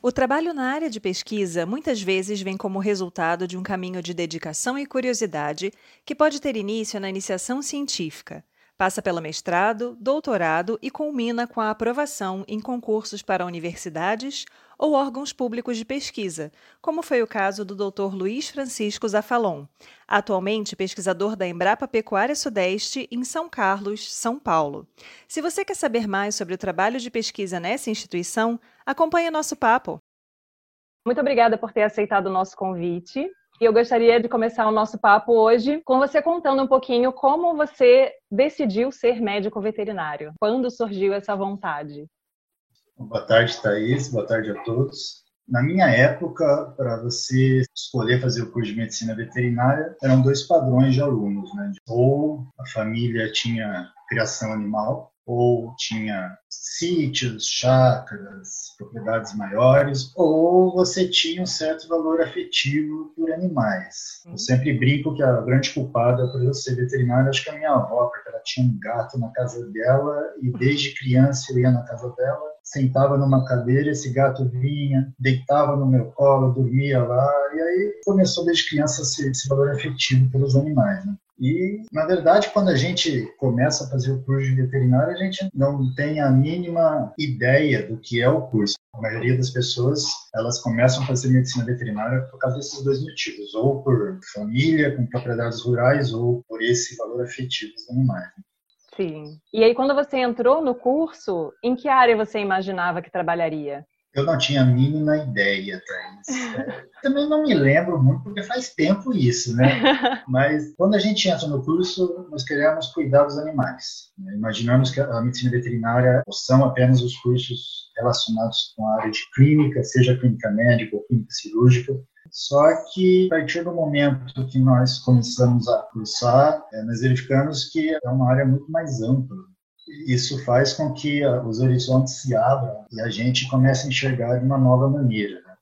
O trabalho na área de pesquisa muitas vezes vem como resultado de um caminho de dedicação e curiosidade que pode ter início na iniciação científica. Passa pelo mestrado, doutorado e culmina com a aprovação em concursos para universidades ou órgãos públicos de pesquisa, como foi o caso do Dr. Luiz Francisco Zafalon, atualmente pesquisador da Embrapa Pecuária Sudeste em São Carlos, São Paulo. Se você quer saber mais sobre o trabalho de pesquisa nessa instituição, acompanhe nosso papo. Muito obrigada por ter aceitado o nosso convite. E eu gostaria de começar o nosso papo hoje com você contando um pouquinho como você decidiu ser médico veterinário. Quando surgiu essa vontade? Boa tarde, Thaís. Boa tarde a todos. Na minha época, para você escolher fazer o curso de medicina veterinária, eram dois padrões de alunos, né? Ou a família tinha criação animal, ou tinha sítios, chácaras, propriedades maiores, ou você tinha um certo valor afetivo por animais. Eu sempre brinco que a grande culpada por eu ser veterinário acho que é a minha avó, porque ela tinha um gato na casa dela e desde criança eu ia na casa dela, sentava numa cadeira, esse gato vinha, deitava no meu colo, dormia lá, e aí começou desde criança esse, esse valor afetivo pelos animais. Né? E, na verdade, quando a gente começa a fazer o curso de veterinário, a gente não tem a mínima ideia do que é o curso. A maioria das pessoas, elas começam a fazer medicina veterinária por causa desses dois motivos, ou por família com propriedades rurais, ou por esse valor afetivo dos animais. Sim. E aí, quando você entrou no curso, em que área você imaginava que trabalharia? Eu não tinha a mínima ideia, Thaís. É, também não me lembro muito, porque faz tempo isso, né? Mas quando a gente entra no curso, nós queremos cuidar dos animais. Né? Imaginamos que a medicina veterinária são apenas os cursos relacionados com a área de clínica, seja clínica médica ou clínica cirúrgica. Só que a partir do momento que nós começamos a cursar, é, nós verificamos que é uma área muito mais ampla isso faz com que ah, os horizontes se abram e a gente comece a enxergar de uma nova maneira. Né?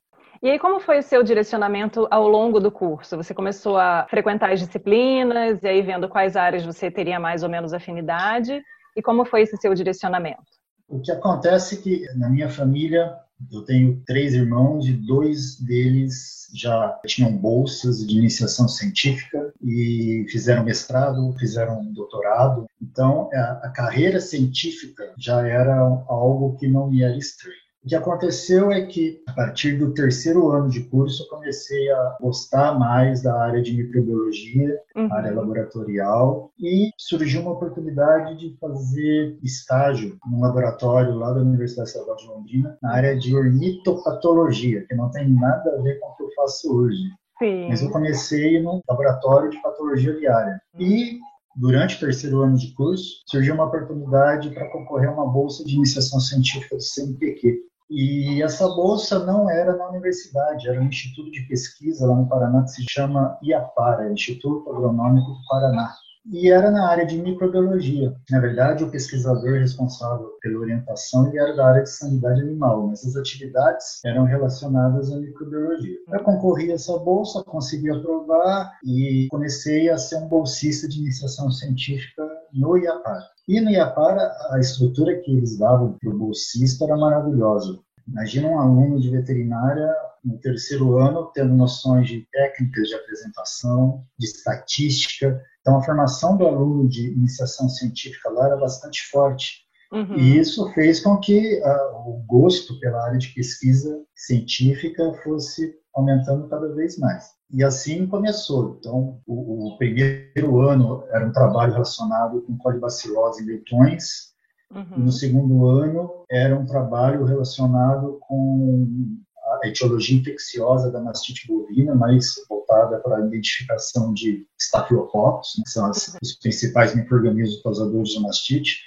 E aí, como foi o seu direcionamento ao longo do curso? Você começou a frequentar as disciplinas e aí vendo quais áreas você teria mais ou menos afinidade? E como foi esse seu direcionamento? O que acontece é que na minha família eu tenho três irmãos e dois deles já tinham bolsas de iniciação científica e fizeram mestrado, fizeram doutorado. Então, a, carreira científica já era algo que não me era estranho. O que aconteceu é que, a partir do terceiro ano de curso, eu comecei a gostar mais da área de microbiologia, uhum. área laboratorial, e surgiu uma oportunidade de fazer estágio num laboratório lá da Universidade Estadual de Londrina, na área de ornitopatologia, que não tem nada a ver com o que eu faço hoje. Sim. Mas eu comecei no laboratório de patologia viária. E durante o terceiro ano de curso, surgiu uma oportunidade para concorrer a uma bolsa de iniciação científica do CNPq. E essa bolsa não era na universidade, era um instituto de pesquisa lá no Paraná que se chama IAPARA, Instituto Agronômico do Paraná. E era na área de microbiologia. Na verdade, o pesquisador responsável pela orientação ele era da área de sanidade animal, mas as atividades eram relacionadas à microbiologia. Eu concorri a essa bolsa, consegui aprovar e comecei a ser um bolsista de iniciação científica no IAPARA. E no IAPARA, a estrutura que eles davam para o bolsista era maravilhosa. Imagina um aluno de veterinária no terceiro ano tendo noções de técnicas de apresentação, de estatística. Então, a formação do aluno de iniciação científica lá era bastante forte. Uhum. E isso fez com que uh, o gosto pela área de pesquisa científica fosse aumentando cada vez mais. E assim começou. Então, o, o primeiro ano era um trabalho relacionado com colibacilose em leitões, Uhum. no segundo ano era um trabalho relacionado com a etiologia infecciosa da mastite bovina, mais voltada para a identificação de estafilococcus, né, que são as, os principais micro-organismos causadores de mastite,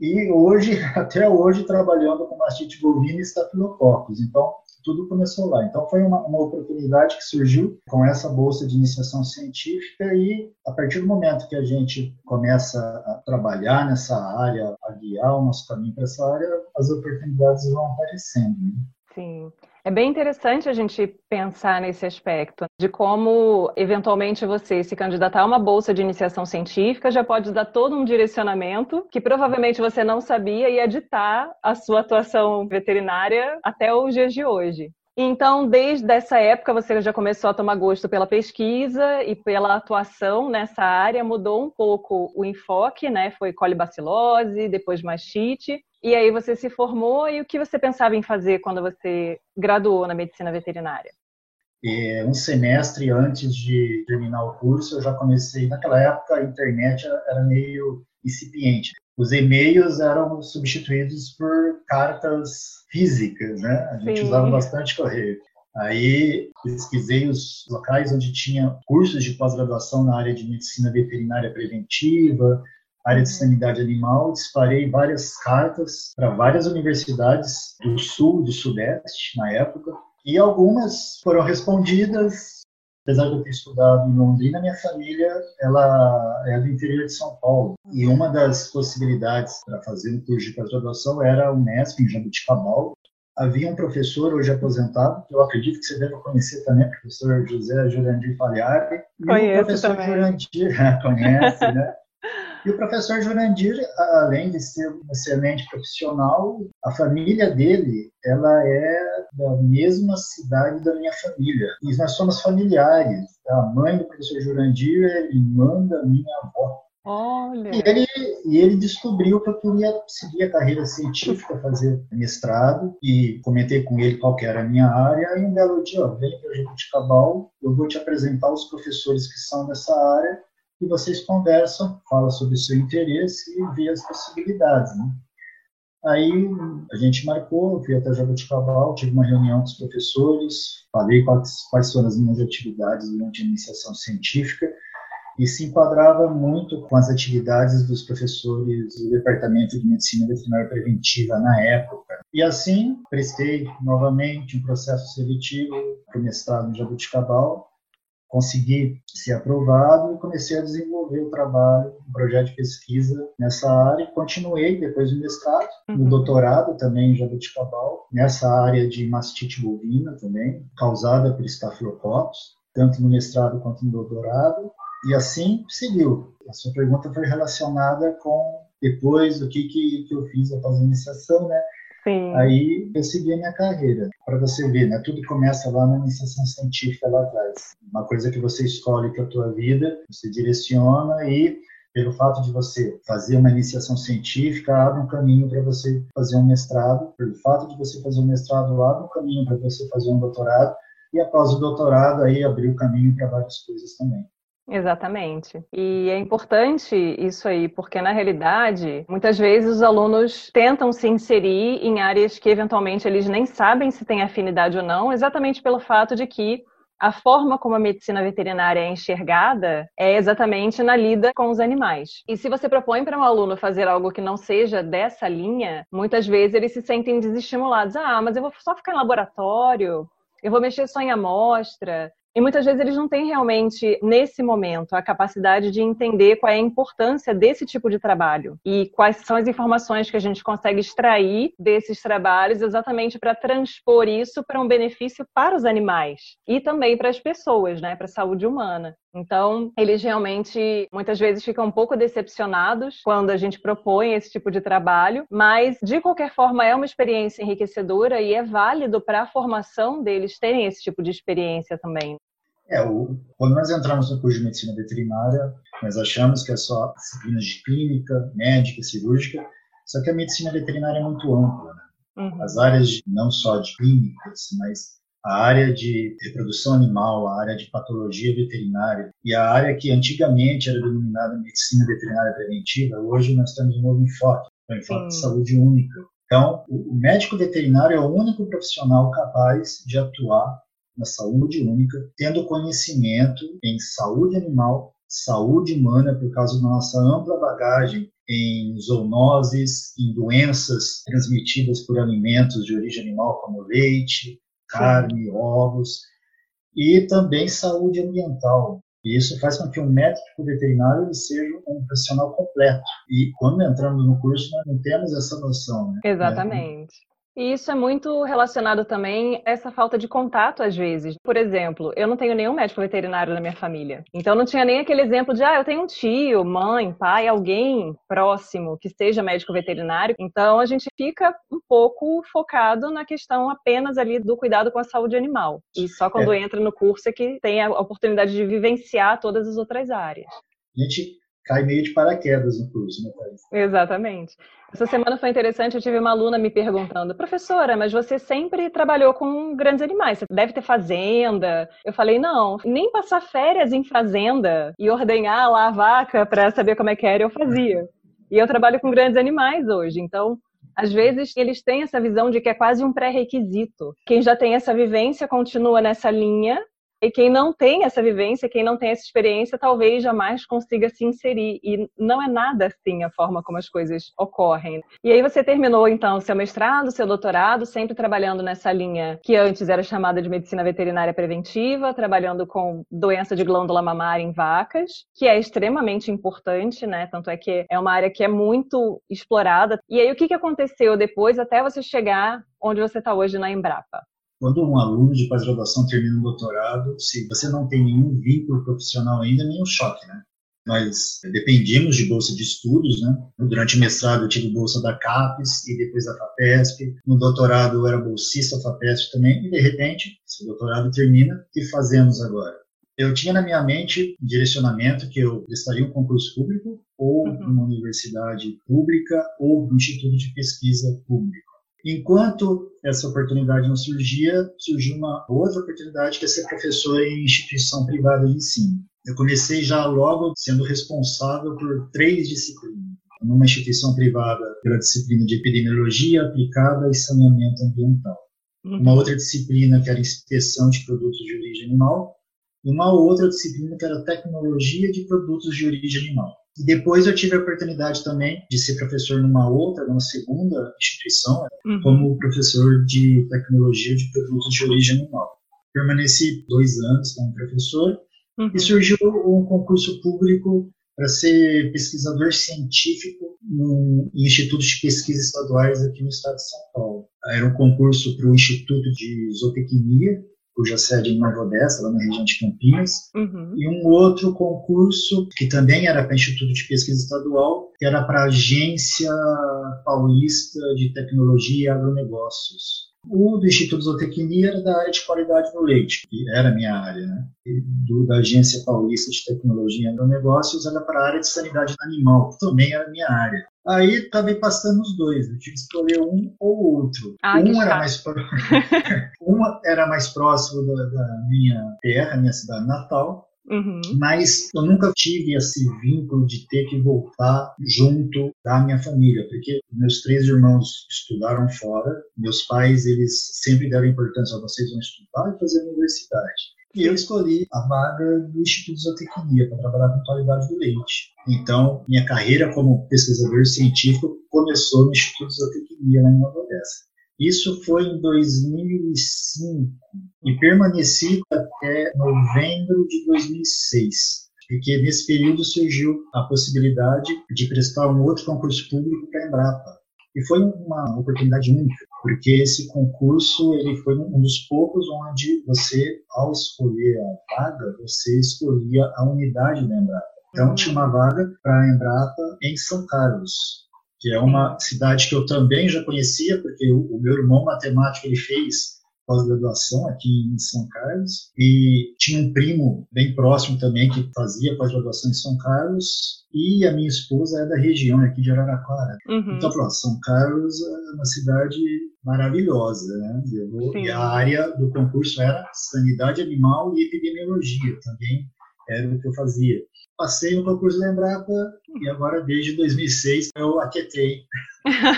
e hoje, até hoje, trabalhando com mastite bovina e estafilococcus. Então, tudo começou lá. Então, foi uma, uma, oportunidade que surgiu com essa bolsa de iniciação científica e, a partir do momento que a gente começa a trabalhar nessa área, a guiar o nosso caminho para essa área, as oportunidades vão aparecendo. Né? Sim. É bem interessante a gente pensar nesse aspecto de como, eventualmente, você se candidatar a uma bolsa de iniciação científica já pode dar todo um direcionamento que provavelmente você não sabia e editar a sua atuação veterinária até os dias de hoje. Então, desde essa época, você já começou a tomar gosto pela pesquisa e pela atuação nessa área, mudou um pouco o enfoque, né? Foi colibacilose, depois mastite. E aí você se formou e o que você pensava em fazer quando você graduou na medicina veterinária? E um semestre antes de terminar o curso, eu já comecei. Naquela época, a internet era meio incipiente. Os e-mails eram substituídos por cartas físicas, né? A gente Sim. usava bastante correio. Aí pesquisei os locais onde tinha cursos de pós-graduação na área de medicina veterinária preventiva, área de sanidade animal, disparei várias cartas para várias universidades do sul, do sudeste, na época, e algumas foram respondidas. Apesar de eu ter estudado em Londrina, minha família ela é do interior de São Paulo. E uma das possibilidades para fazer o curso de pós-graduação era o Unesp, em Jabuticabal. Havia um professor, hoje aposentado, que eu acredito que você deve conhecer também, o professor José Jurandir Palhari. Conheço o professor também. Jurandir, conhece, né? E o professor Jurandir, além de ser um excelente profissional, a família dele, ela é da mesma cidade da minha família. E nós somos familiares. A mãe do professor Jurandir é irmã da minha avó. Olha. E ele, e ele descobriu que eu queria seguir a carreira científica, fazer mestrado, e comentei com ele qual era a minha área, e um belo dia, ó, vem para o Cabal, eu vou te apresentar os professores que são dessa área, e vocês conversam, fala sobre o seu interesse e vê as possibilidades, né? Aí a gente marcou, fui até Jabuticabal, tive uma reunião com os professores, falei quais, quais foram as minhas atividades durante a iniciação científica e se enquadrava muito com as atividades dos professores do Departamento de Medicina Veterinária Preventiva na época. E assim, prestei novamente um processo seletivo para o mestrado em Jabuticabal consegui ser aprovado e comecei a desenvolver o trabalho, um projeto de pesquisa nessa área e continuei depois do mestrado, uhum. no doutorado também em Jabuticabal, nessa área de mastite bovina também, causada por estafilococcus, tanto no mestrado quanto no doutorado, e assim seguiu. A sua pergunta foi relacionada com depois do que, que, que eu fiz após a iniciação, né? Sim. Aí eu segui a minha carreira. Para você ver, né? Tudo começa lá na iniciação científica lá atrás. Uma coisa que você escolhe para a tua vida, você direciona e pelo fato de você fazer uma iniciação científica, abre um caminho para você fazer um mestrado. Pelo fato de você fazer um mestrado, abre um caminho para você fazer um doutorado. E após o doutorado, aí abriu caminho para várias coisas também. Exatamente. E é importante isso aí, porque na realidade, muitas vezes os alunos tentam se inserir em áreas que eventualmente eles nem sabem se têm afinidade ou não, exatamente pelo fato de que a forma como a medicina veterinária é enxergada é exatamente na lida com os animais. E se você propõe para um aluno fazer algo que não seja dessa linha, muitas vezes eles se sentem desestimulados. Ah, mas eu vou só ficar em laboratório, eu vou mexer só em amostra, e muitas vezes eles não têm realmente, nesse momento, a capacidade de entender qual é a importância desse tipo de trabalho e quais são as informações que a gente consegue extrair desses trabalhos exatamente para transpor isso para um benefício para os animais e também para as pessoas, né, para a saúde humana. Então, eles realmente muitas vezes ficam um pouco decepcionados quando a gente propõe esse tipo de trabalho, mas de qualquer forma é uma experiência enriquecedora e é válido para a formação deles terem esse tipo de experiência também. É, o, quando nós entramos no curso de medicina veterinária, nós achamos que é só disciplinas de clínica, médica, cirúrgica, só que a medicina veterinária é muito ampla. Né? Uhum. As áreas de, não só de clínicas, mas a área de reprodução animal, a área de patologia veterinária e a área que antigamente era denominada medicina veterinária preventiva, hoje nós temos um novo enfoque, um enfoque Sim. de saúde única. Então, o médico veterinário é o único profissional capaz de atuar na saúde única, tendo conhecimento em saúde animal, saúde humana, por causa da nossa ampla bagagem em zoonoses, em doenças transmitidas por alimentos de origem animal, como leite, carne, ovos, e também saúde ambiental. E isso faz com que o médico veterinário ele seja um profissional completo. E quando entramos no curso, nós não temos essa noção. Né? Exatamente. E isso é muito relacionado também a essa falta de contato, às vezes. Por exemplo, eu não tenho nenhum médico veterinário na minha família. Então, não tinha nem aquele exemplo de, ah, eu tenho um tio, mãe, pai, alguém próximo que seja médico veterinário. Então, a gente fica um pouco focado na questão apenas ali do cuidado com a saúde animal. E só quando é. entra no curso é que tem a oportunidade de vivenciar todas as outras áreas. A gente cai meio de paraquedas no curso, né, Thais? Exatamente. Essa semana foi interessante, eu tive uma aluna me perguntando, professora, mas você sempre trabalhou com grandes animais, você deve ter fazenda. Eu falei, não, nem passar férias em fazenda e ordenhar lá a vaca para saber como é que era, eu fazia. E eu trabalho com grandes animais hoje, então às vezes eles têm essa visão de que é quase um pré-requisito. Quem já tem essa vivência continua nessa linha e quem não tem essa vivência, quem não tem essa experiência, talvez jamais consiga se inserir. E não é nada assim a forma como as coisas ocorrem. E aí você terminou, então, seu mestrado, seu doutorado, sempre trabalhando nessa linha que antes era chamada de medicina veterinária preventiva, trabalhando com doença de glândula mamária em vacas, que é extremamente importante, né? Tanto é que é uma área que é muito explorada. E aí, o que aconteceu depois até você chegar onde você está hoje na Embrapa? Quando um aluno de pós-graduação termina um doutorado, se você não tem nenhum vínculo profissional ainda, nenhum choque, né? Nós dependíamos de bolsa de estudos, né? Durante o mestrado eu tive bolsa da CAPES e depois da FAPESP. No doutorado eu era bolsista FAPESP também e de repente, se o doutorado termina, o que fazemos agora? Eu tinha na minha mente direcionamento que eu prestaria um concurso público ou uhum. uma universidade pública ou um instituto de pesquisa público. Enquanto essa oportunidade não surgia, surgiu uma outra oportunidade que é ser professor em instituição privada de ensino. Eu comecei já logo sendo responsável por três disciplinas. Numa instituição privada pela disciplina de epidemiologia aplicada e saneamento ambiental. Uhum. Uma outra disciplina que era inspeção de produtos de origem animal. E uma outra disciplina que era tecnologia de produtos de origem animal. E depois eu tive a oportunidade também de ser professor numa outra, numa segunda instituição, uhum. como professor de tecnologia de produtos de origem animal. Permaneci dois anos como professor uhum. e surgiu um concurso público para ser pesquisador científico no, em institutos de pesquisa estaduais aqui no estado de São Paulo. Era um concurso para o Instituto de Zootecnia, cuja sede é em Nova Odessa, lá na região de Campinas, uhum. e um outro concurso que também era para Instituto de Pesquisa Estadual, que era para a Agência Paulista de Tecnologia e Agronegócios. O do Instituto de Zootecnia era da área de qualidade do leite, que era a minha área, né? E do, da Agência Paulista de Tecnologia e Agronegócios era para a área de sanidade animal, que também era a minha área. Aí acabei passando os dois, eu tive que escolher um ou outro. Ah, um, era mais pro... um era mais próximo da, da minha terra, minha cidade natal, Uhum. Mas eu nunca tive esse vínculo de ter que voltar junto da minha família, porque meus três irmãos estudaram fora, meus pais eles sempre deram importância a vocês vão estudar e fazer universidade. E eu escolhi a vaga do Instituto de Zootecnia para trabalhar com qualidade do leite. Então, minha carreira como pesquisador científico começou no Instituto de Zootecnia lá em Nova Odessa. Isso foi em 2005 e permaneci até novembro de 2006, porque nesse período surgiu a possibilidade de prestar um outro concurso público para a Embrapa. E foi uma oportunidade única, porque esse concurso ele foi um dos poucos onde você, ao escolher a vaga, você escolhia a unidade da Embrapa. Então tinha uma vaga para a Embrapa em São Carlos, que é uma cidade que eu também já conhecia, porque o, o meu irmão matemático ele fez pós-graduação aqui em São Carlos e tinha um primo bem próximo também que fazia pós-graduação em São Carlos e a minha esposa é da região aqui de Araraquara. Uhum. Então, pronto, São Carlos é uma cidade maravilhosa, né? Vou, e a área do concurso era sanidade animal e epidemiologia também era o que eu fazia passei no concurso da Embrapa e agora desde 2006 eu aquetei.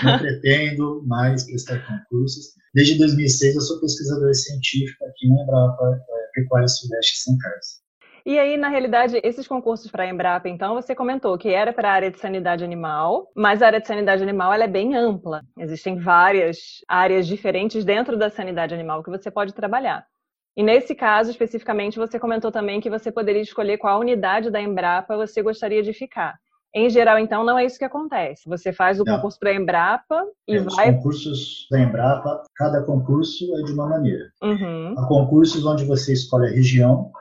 Não pretendo mais prestar concursos. Desde 2006 eu sou pesquisador científico aqui na Embrapa é, Pecuária Sudeste São Carlos. E aí, na realidade, esses concursos para a Embrapa, então, você comentou que era para a área de sanidade animal, mas a área de sanidade animal ela é bem ampla. Existem várias áreas diferentes dentro da sanidade animal que você pode trabalhar. E nesse caso, especificamente, você comentou também que você poderia escolher qual unidade da Embrapa você gostaria de ficar. Em geral, então, não é isso que acontece. Você faz o não. concurso para a Embrapa e é, vai. Os concursos da Embrapa, cada concurso é de uma maneira. Uhum. Há concursos onde você escolhe a região,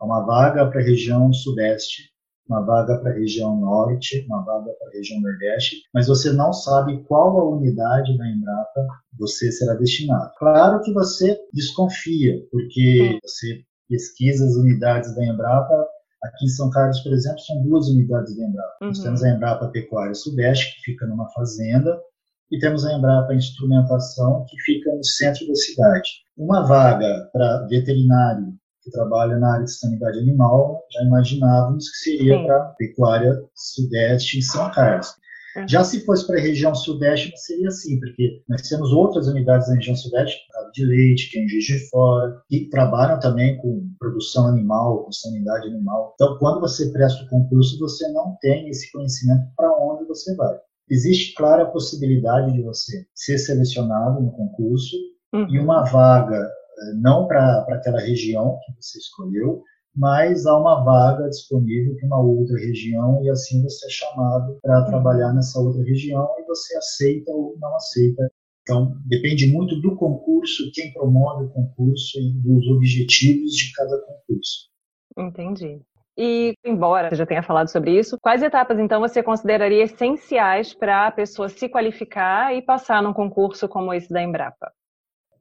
uma vaga para a região sudeste, uma vaga para a região norte, uma vaga para a região nordeste, mas você não sabe qual a unidade da Embrapa você será destinado. Claro que você desconfia, porque você pesquisa as unidades da Embrapa. Aqui em São Carlos, por exemplo, são duas unidades da Embrapa. Uhum. Nós temos a Embrapa Pecuária Sudeste, que fica numa fazenda, e temos a Embrapa Instrumentação, que fica no centro da cidade. Uma vaga para veterinário que trabalha na área de sanidade animal, já imaginávamos que seria para a pecuária sudeste em São Carlos. Uhum. Já se fosse para a região sudeste, não seria assim, porque nós temos outras unidades na região sudeste, de leite, que é em Juiz de Fora, que trabalham também com produção animal, com sanidade animal. Então, quando você presta o concurso, você não tem esse conhecimento para onde você vai. Existe, claro, a possibilidade de você ser selecionado no concurso uhum. e uma vaga não para aquela região que você escolheu, mas há uma vaga disponível para uma outra região e assim você é chamado para trabalhar nessa outra região e você aceita ou não aceita. Então, depende muito do concurso, quem promove o concurso e dos objetivos de cada concurso. Entendi. E, embora você já tenha falado sobre isso, quais etapas então você consideraria essenciais para a pessoa se qualificar e passar num concurso como esse da Embrapa?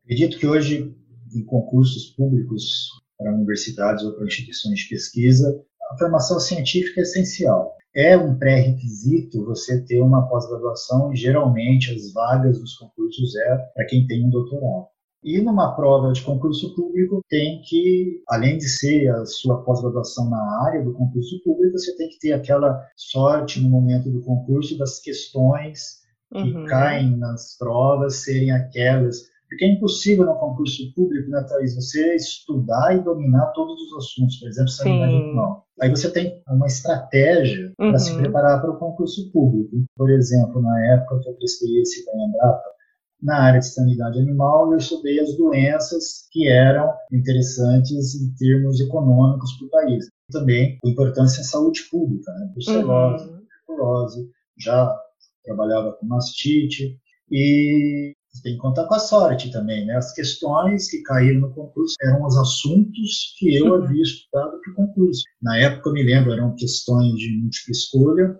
Acredito que hoje em concursos públicos para universidades ou para instituições de pesquisa, a formação científica é essencial. É um pré-requisito você ter uma pós-graduação e geralmente as vagas dos concursos é para quem tem um doutorado. E numa prova de concurso público tem que, além de ser a sua pós-graduação na área do concurso público, você tem que ter aquela sorte no momento do concurso das questões que uhum. caem nas provas serem aquelas porque é impossível no concurso público, né, Thaís, você estudar e dominar todos os assuntos, por exemplo, sanidade animal. Aí você tem uma estratégia uhum. para se preparar para o concurso público. Por exemplo, na época que eu prestei esse da Embrapa, na área de sanidade animal, eu estudei as doenças que eram interessantes em termos econômicos para o país. Também a importância em saúde pública, né? brucelose, uhum. tuberculose, já trabalhava com mastite, e você tem que contar com a sorte também, né? As questões que caíram no concurso eram os assuntos que eu uhum. havia estudado para o concurso. Na época, eu me lembro, eram questões de múltipla escolha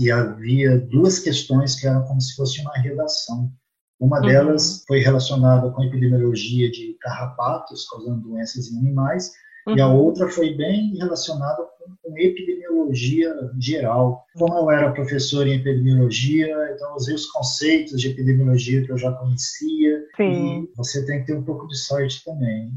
e havia duas questões que eram como se fosse uma redação. Uma uhum. delas foi relacionada com a epidemiologia de carrapatos causando doenças em animais Uhum. E a uhum. outra foi bem relacionada com, com, epidemiologia geral. Como eu era professor em epidemiologia, então usei os conceitos de epidemiologia que eu já conhecia. Sim. E você tem que ter um pouco de sorte também.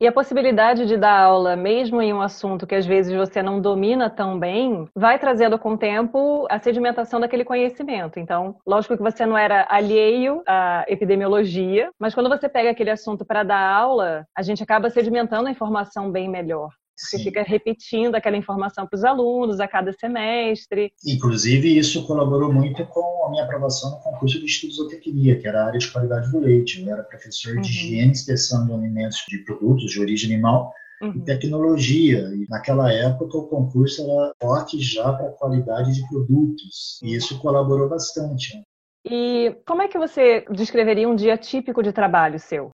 E a possibilidade de dar aula, mesmo em um assunto que às vezes você não domina tão bem, vai trazendo com o tempo a sedimentação daquele conhecimento. Então, lógico que você não era alheio à epidemiologia, mas quando você pega aquele assunto para dar aula, a gente acaba sedimentando a informação bem melhor. Você Sim. fica repetindo aquela informação para os alunos a cada semestre. Inclusive, isso colaborou muito com a minha aprovação no concurso de estudos zootecnia, que era a área de qualidade do leite. Eu era professor uhum. de higiene e inspeção de alimentos de produtos de origem animal uhum. e tecnologia. E naquela época, o concurso era forte já para a qualidade de produtos. E isso colaborou bastante. E como é que você descreveria um dia típico de trabalho seu?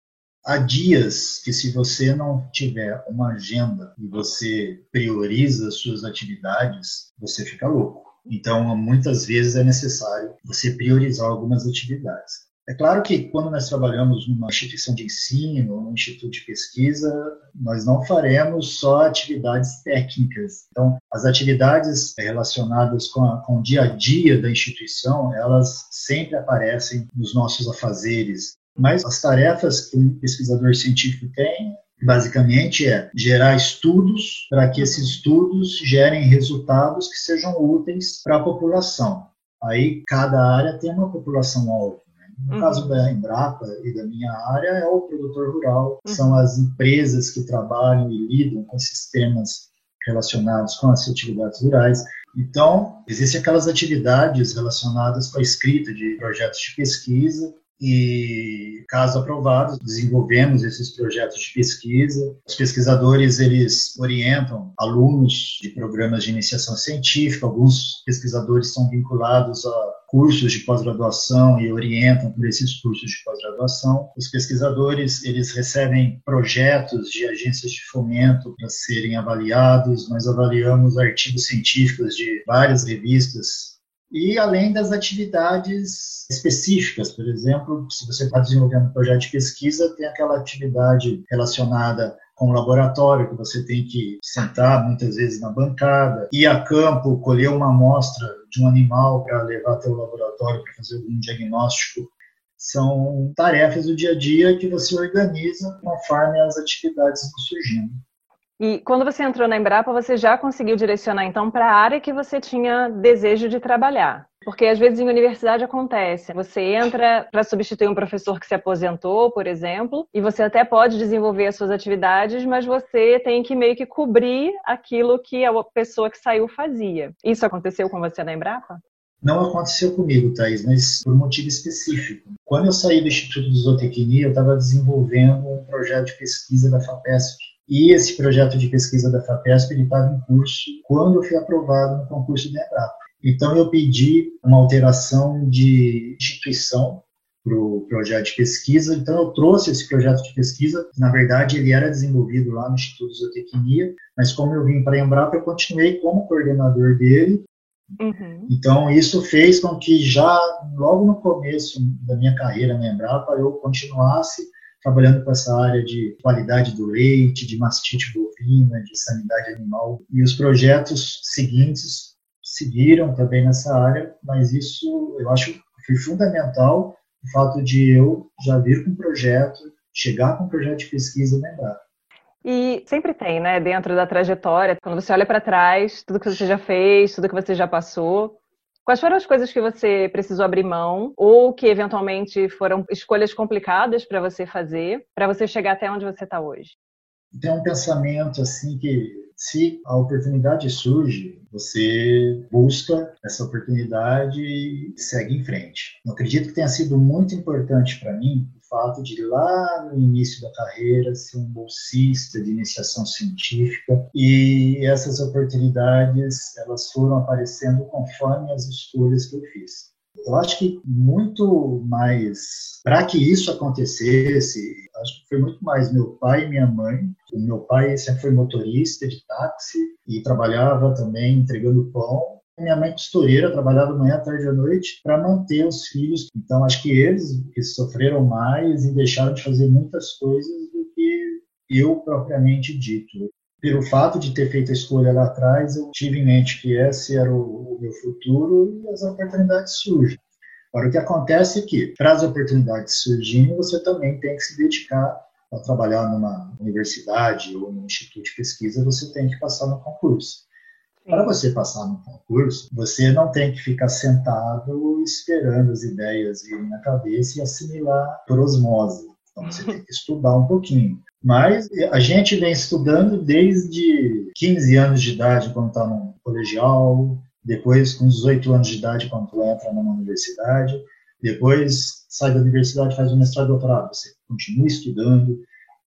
Há dias que, se você não tiver uma agenda e você prioriza suas atividades, você fica louco. Então, muitas vezes é necessário você priorizar algumas atividades. É claro que quando nós trabalhamos numa instituição de ensino, num instituto de pesquisa, nós não faremos só atividades técnicas. Então, as atividades relacionadas com, a, com o dia a dia da instituição, elas sempre aparecem nos nossos afazeres, mas as tarefas que um pesquisador científico tem basicamente é gerar estudos para que esses estudos gerem resultados que sejam úteis para a população. Aí cada área tem uma população alvo. Né? No uhum. caso da Embrapa e da minha área é o produtor rural, uhum. são as empresas que trabalham e lidam com sistemas relacionados com as atividades rurais. Então, existem aquelas atividades relacionadas com a escrita de projetos de pesquisa, e, caso aprovados, desenvolvemos esses projetos de pesquisa. Os pesquisadores, eles orientam alunos de programas de iniciação científica, alguns pesquisadores são vinculados a cursos de pós-graduação e orientam por esses cursos de pós-graduação. Os pesquisadores, eles recebem projetos de agências de fomento para serem avaliados. Nós avaliamos artigos científicos de várias revistas e além das atividades específicas, por exemplo, se você está desenvolvendo um projeto de pesquisa, tem aquela atividade relacionada com o laboratório, que você tem que sentar muitas vezes na bancada, ir a campo, colher uma amostra de um animal para levar até o laboratório para fazer algum diagnóstico. São tarefas do dia a dia que você organiza conforme as atividades vão surgindo. E quando você entrou na Embrapa, você já conseguiu direcionar então para a área que você tinha desejo de trabalhar? Porque às vezes em universidade acontece, você entra para substituir um professor que se aposentou, por exemplo, e você até pode desenvolver as suas atividades, mas você tem que meio que cobrir aquilo que a pessoa que saiu fazia. Isso aconteceu com você na Embrapa? Não aconteceu comigo, Thaís, mas por um motivo específico. Quando eu saí do Instituto de Zootecnia, eu estava desenvolvendo um projeto de pesquisa da FAPESP, e esse projeto de pesquisa da FAPESP estava em curso quando eu fui aprovado no concurso de Embrapa. Então eu pedi uma alteração de instituição para o projeto de pesquisa. Então eu trouxe esse projeto de pesquisa. Na verdade ele era desenvolvido lá no Instituto de Zootecnia, mas como eu vim para a Embrapa, eu continuei como coordenador dele. Uhum. Então isso fez com que já logo no começo da minha carreira na Embrapa eu continuasse trabalhando com essa área de qualidade do leite, de mastite bovina, de sanidade animal. E os projetos seguintes seguiram também nessa área, mas isso eu acho foi fundamental o fato de eu já vir com um projeto, chegar com um projeto de pesquisa lembrar. E sempre tem, né, dentro da trajetória, quando você olha para trás, tudo que você já fez, tudo que você já passou, Quais foram as coisas que você precisou abrir mão ou que eventualmente foram escolhas complicadas para você fazer, para você chegar até onde você está hoje? Tem um pensamento assim que se a oportunidade surge, você busca essa oportunidade e segue em frente. Eu acredito que tenha sido muito importante para mim fato de lá no início da carreira ser um bolsista de iniciação científica e essas oportunidades elas foram aparecendo conforme as escolhas que eu fiz. Eu acho que muito mais para que isso acontecesse, acho que foi muito mais meu pai e minha mãe. O meu pai sempre foi motorista de táxi e trabalhava também entregando pão minha mãe costureira, trabalhava manhã, tarde e à noite para manter os filhos. Então, acho que eles que sofreram mais e deixaram de fazer muitas coisas do que eu propriamente dito. Pelo fato de ter feito a escolha lá atrás, eu tive em mente que esse era o meu futuro e as oportunidades surgem. Agora, o que acontece é que, para as oportunidades surgirem, você também tem que se dedicar a trabalhar numa universidade ou num instituto de pesquisa, você tem que passar no concurso. Para você passar no concurso, você não tem que ficar sentado esperando as ideias virem na cabeça e assimilar por osmose. Então você tem que estudar um pouquinho. Mas a gente vem estudando desde 15 anos de idade, quando está no colegial, depois com 18 anos de idade, quando entra numa universidade, depois sai da universidade, faz um mestrado doutorado, você continua estudando.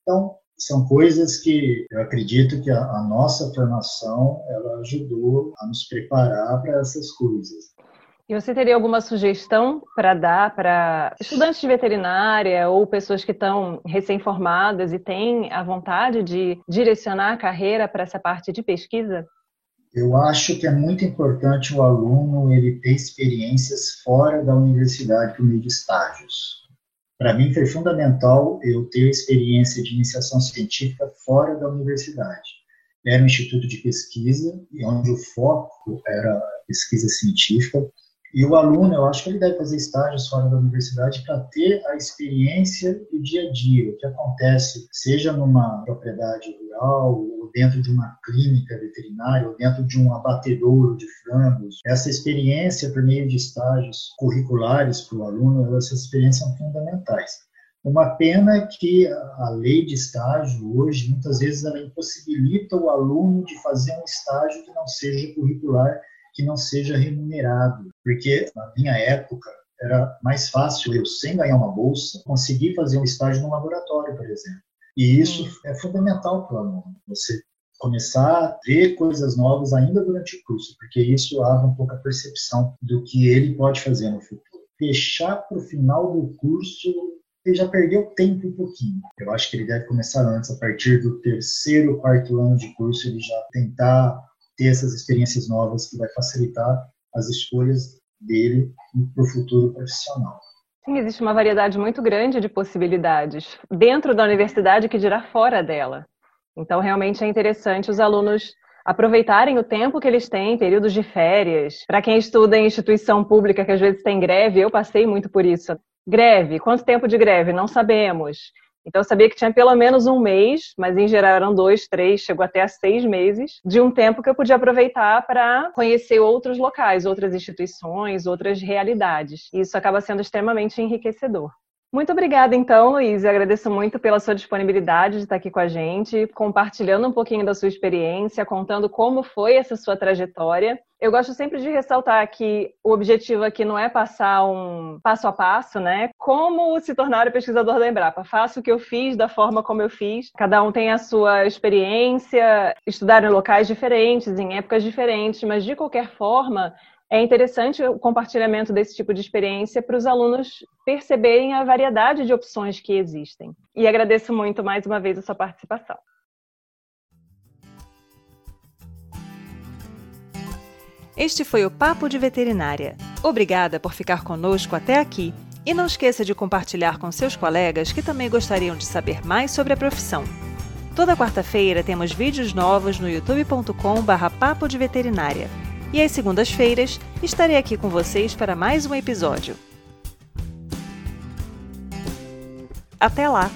Então, são coisas que eu acredito que a, a nossa formação ela ajudou a nos preparar para essas coisas. E você teria alguma sugestão para dar para estudantes de veterinária ou pessoas que estão recém-formadas e têm a vontade de direcionar a carreira para essa parte de pesquisa? Eu acho que é muito importante o aluno ele ter experiências fora da universidade por meio de estágios. Para mim foi fundamental eu ter experiência de iniciação científica fora da universidade. Era um instituto de pesquisa, onde o foco era pesquisa científica, E o aluno, eu acho que ele deve fazer estágios fora da universidade para ter a experiência do dia a dia, o que acontece, seja numa propriedade rural, ou dentro de uma clínica veterinária, ou dentro de um abatedouro de frangos. Essa experiência, por meio de estágios curriculares para o aluno, essas experiências são fundamentais. Uma pena é que a lei de estágio hoje, muitas vezes, ela impossibilita o aluno de fazer um estágio que não seja curricular que não seja remunerado, porque na minha época era mais fácil eu, sem ganhar uma bolsa, conseguir fazer um estágio no laboratório, por exemplo. E isso é fundamental para o aluno, você começar a ver coisas novas ainda durante o curso, porque isso abre um pouco a percepção do que ele pode fazer no futuro. Deixar para o final do curso, ele já perdeu tempo um pouquinho. Eu acho que ele deve começar antes, a partir do terceiro, quarto ano de curso, ele já tentar ter essas experiências novas que vai facilitar as escolhas dele para o futuro profissional. Sim, existe uma variedade muito grande de possibilidades dentro da universidade que dirá fora dela. Então, realmente é interessante os alunos aproveitarem o tempo que eles têm, períodos de férias. Para quem estuda em instituição pública, que às vezes tem greve, eu passei muito por isso. Greve, quanto tempo de greve? Não sabemos. Então eu sabia que tinha pelo menos um mês, mas em geral eram dois, três, chegou até a seis meses, de um tempo que eu podia aproveitar para conhecer outros locais, outras instituições, outras realidades. E isso acaba sendo extremamente enriquecedor. Muito obrigada, então, Luiz. Eu agradeço muito pela sua disponibilidade de estar aqui com a gente, compartilhando um pouquinho da sua experiência, contando como foi essa sua trajetória. Eu gosto sempre de ressaltar que o objetivo aqui não é passar um passo a passo, né? Como se tornar o pesquisador da Embrapa. Faço o que eu fiz da forma como eu fiz. Cada um tem a sua experiência, estudar em locais diferentes, em épocas diferentes, mas de qualquer forma, é interessante o compartilhamento desse tipo de experiência para os alunos perceberem a variedade de opções que existem. E agradeço muito mais uma vez a sua participação. Este foi o Papo de Veterinária. Obrigada por ficar conosco até aqui. E não esqueça de compartilhar com seus colegas que também gostariam de saber mais sobre a profissão. Toda quarta-feira temos vídeos novos no youtube.com/papo de veterinária. E às segundas-feiras estarei aqui com vocês para mais um episódio. Até lá!